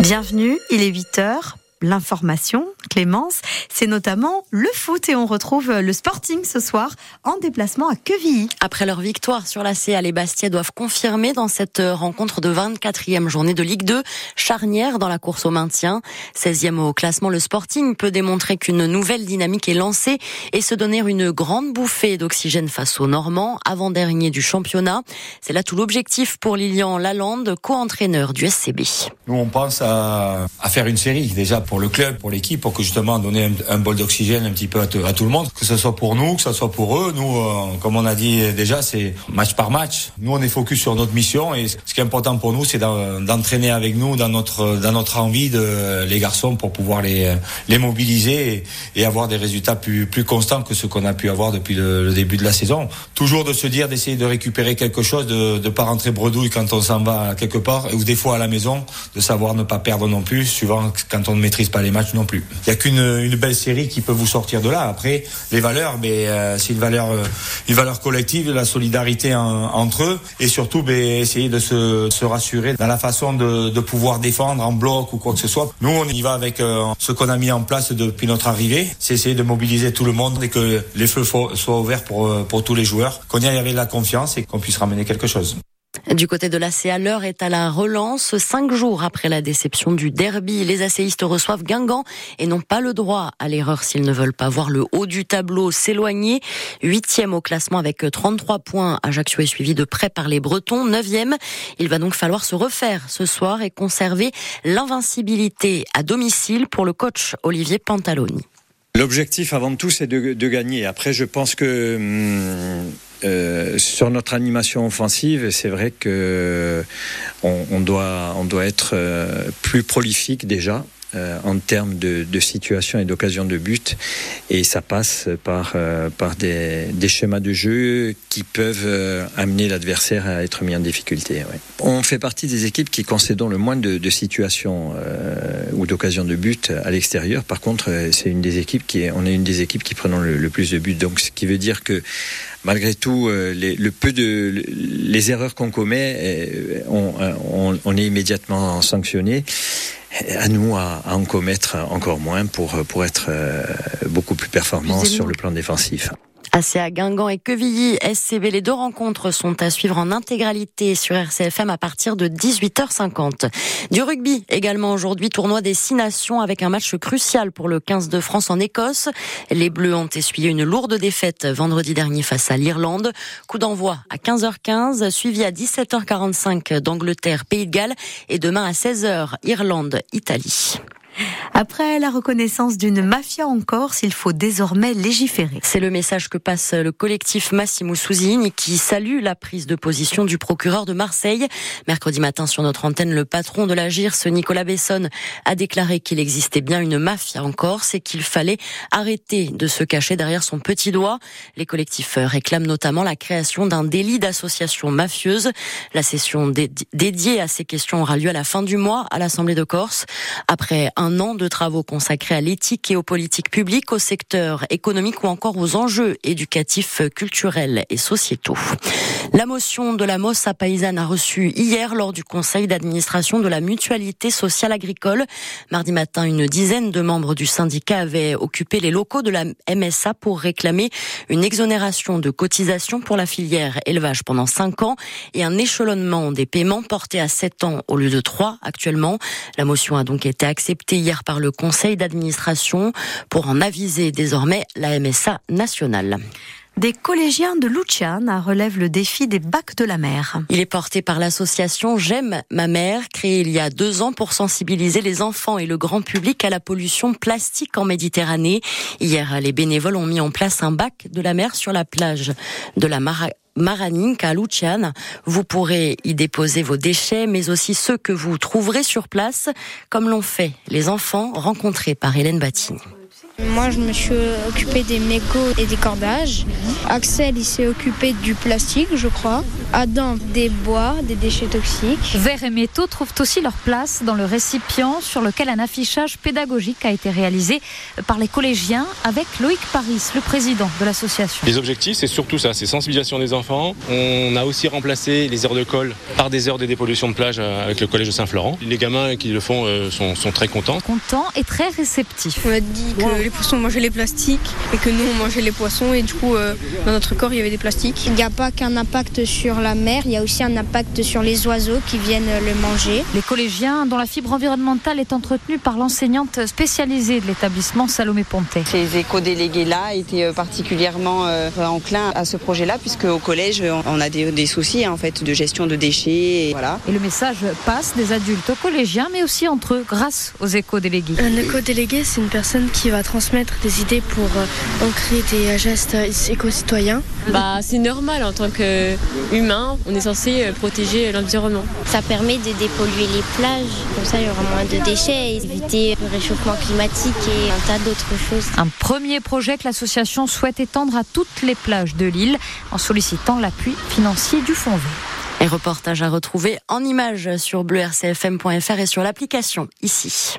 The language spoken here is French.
Bienvenue, il est 8 heures l'information, Clémence, c'est notamment le foot et on retrouve le Sporting ce soir en déplacement à Quevilly. Après leur victoire sur la CA, les Bastia doivent confirmer dans cette rencontre de 24e journée de Ligue 2, charnière dans la course au maintien. 16e au classement, le Sporting peut démontrer qu'une nouvelle dynamique est lancée et se donner une grande bouffée d'oxygène face aux Normands, avant-dernier du championnat. C'est là tout l'objectif pour Lilian Lalande, co-entraîneur du SCB. Nous, on pense à, à faire une série déjà pour le club, pour l'équipe, pour que justement donner un, bol d'oxygène un petit peu à, tout le monde, que ce soit pour nous, que ce soit pour eux. Nous, euh, comme on a dit déjà, c'est match par match. Nous, on est focus sur notre mission et ce qui est important pour nous, c'est d'entraîner avec nous dans notre dans notre envie de les garçons pour pouvoir les les mobiliser et, avoir des résultats plus plus constants que ce qu'on a pu avoir depuis le, le, début de la saison. Toujours de se dire d'essayer de récupérer quelque chose, de de pas rentrer bredouille quand on s'en va quelque part ou des fois à la maison, de savoir ne pas perdre non plus, suivant quand on ne maîtrise pas les matchs non plus. N'y a qu'une une belle série qui peut vous sortir de là. Après, les valeurs, mais euh, c'est une valeur, euh, une valeur collective, la solidarité entre eux, et surtout, ben, essayer de se, se, rassurer dans la façon de, de, pouvoir défendre en bloc ou quoi que ce soit. Nous, on y va avec euh, ce qu'on a mis en place depuis notre arrivée, c'est essayer de mobiliser tout le monde et que les feux soient ouverts pour, pour tous les joueurs, qu'on y aille avec la confiance et qu'on puisse ramener quelque chose. Du côté de l'ACA, l'heure est à la relance. Cinq jours après la déception du derby, les asséistes reçoivent Guingamp et n'ont pas le droit à l'erreur s'ils ne veulent pas voir le haut du tableau s'éloigner. Huitième au classement avec 33 points. Ajaccio est suivi de près par les Bretons. Neuvième. Il va donc falloir se refaire ce soir et conserver l'invincibilité à domicile pour le coach Olivier Pantaloni. L'objectif avant tout, c'est de, gagner. Après, je pense que hum, euh, sur notre animation offensive, c'est vrai que on, on, doit, on doit être euh, plus prolifique déjà. Euh, en termes de, de situation et d'occasion de but. Et ça passe par, euh, par des, schémas de jeu qui peuvent euh, amener l'adversaire à être mis en difficulté. On fait partie des équipes qui concédons le moins de situations ou d'occasions de but à l'extérieur. Par contre, c'est une des équipes qui est, on est une des équipes qui prenons le, le, plus de buts. Donc, ce qui veut dire que malgré tout, les, le peu de les erreurs qu'on commet, on, on, on est immédiatement sanctionné à nous à, à, en commettre encore moins pour, pour être euh, beaucoup plus performants sur le plan défensif. ACA Guingamp et Quevilly, SCB, les deux rencontres sont à suivre en intégralité sur RCFM à partir de 18h50. Du rugby également aujourd'hui, tournoi des six nations avec un match crucial pour le 15 de France en Écosse. Les Bleus ont essuyé une lourde défaite vendredi dernier face à l'Irlande. Coup d'envoi à 15h15, suivi à 17h45 d'Angleterre, Pays de Galles et demain à 16h, Irlande, Italie. Après la reconnaissance d'une mafia en Corse, il faut désormais légiférer. C'est le message que passe le collectif Massimo Sousini qui salue la prise de position du procureur de Marseille. Mercredi matin sur notre antenne, le patron de la GIRS, Nicolas Besson, a déclaré qu'il existait bien une mafia en Corse et qu'il fallait arrêter de se cacher derrière son petit doigt. Les collectifs réclament notamment la création d'un délit d'association mafieuse. La session dédiée à ces questions aura lieu à la fin du mois à l'Assemblée de Corse. Après un an de travaux consacrés à l'éthique et aux politiques publiques, au secteur économique ou encore aux enjeux éducatifs, culturels et sociétaux. La motion de la Mossa paysanne a reçu hier lors du conseil d'administration de la mutualité sociale agricole. Mardi matin, une dizaine de membres du syndicat avaient occupé les locaux de la MSA pour réclamer une exonération de cotisation pour la filière élevage pendant 5 ans et un échelonnement des paiements porté à 7 ans au lieu de 3 actuellement. La motion a donc été acceptée hier par le conseil d'administration pour en aviser désormais la MSA nationale. Des collégiens de Luciana relèvent le défi des bacs de la mer. Il est porté par l'association J'aime ma mère, créée il y a deux ans pour sensibiliser les enfants et le grand public à la pollution plastique en Méditerranée. Hier, les bénévoles ont mis en place un bac de la mer sur la plage de la Mara Maraninca à Luciane. Vous pourrez y déposer vos déchets, mais aussi ceux que vous trouverez sur place, comme l'ont fait les enfants rencontrés par Hélène Battini. Moi, je me suis occupé des mégots et des cordages. Axel, il s'est occupé du plastique, je crois. Adam, des bois, des déchets toxiques. Verre et métaux trouvent aussi leur place dans le récipient sur lequel un affichage pédagogique a été réalisé par les collégiens avec Loïc Paris, le président de l'association. Les objectifs, c'est surtout ça, c'est sensibilisation des enfants. On a aussi remplacé les heures de colle par des heures de dépollution de plage avec le collège de Saint-Florent. Les gamins qui le font euh, sont, sont très contents. Contents et très réceptifs. On a dit que les poissons mangeaient les plastiques et que nous, on mangeait les poissons et du coup, euh, dans notre corps, il y avait des plastiques. Il n'y a pas qu'un impact sur la mer, il y a aussi un impact sur les oiseaux qui viennent le manger. Les collégiens, dont la fibre environnementale est entretenue par l'enseignante spécialisée de l'établissement Salomé Pontet. Ces éco-délégués-là étaient particulièrement euh, enclins à ce projet-là, puisque au collège, on a des, des soucis en fait de gestion de déchets. Et, voilà. et le message passe des adultes aux collégiens, mais aussi entre eux, grâce aux éco-délégués. Un éco-délégué, c'est une personne qui va transmettre des idées pour euh, ancrer des gestes éco-citoyens. Bah, c'est normal en tant qu'humain, on est censé protéger l'environnement. Ça permet de dépolluer les plages, comme ça il y aura moins de déchets, éviter le réchauffement climatique et un tas d'autres choses. Un premier projet que l'association souhaite étendre à toutes les plages de l'île en sollicitant l'appui financier du Fonds vert. Et reportage à retrouver en images sur bleurcfm.fr et sur l'application ici.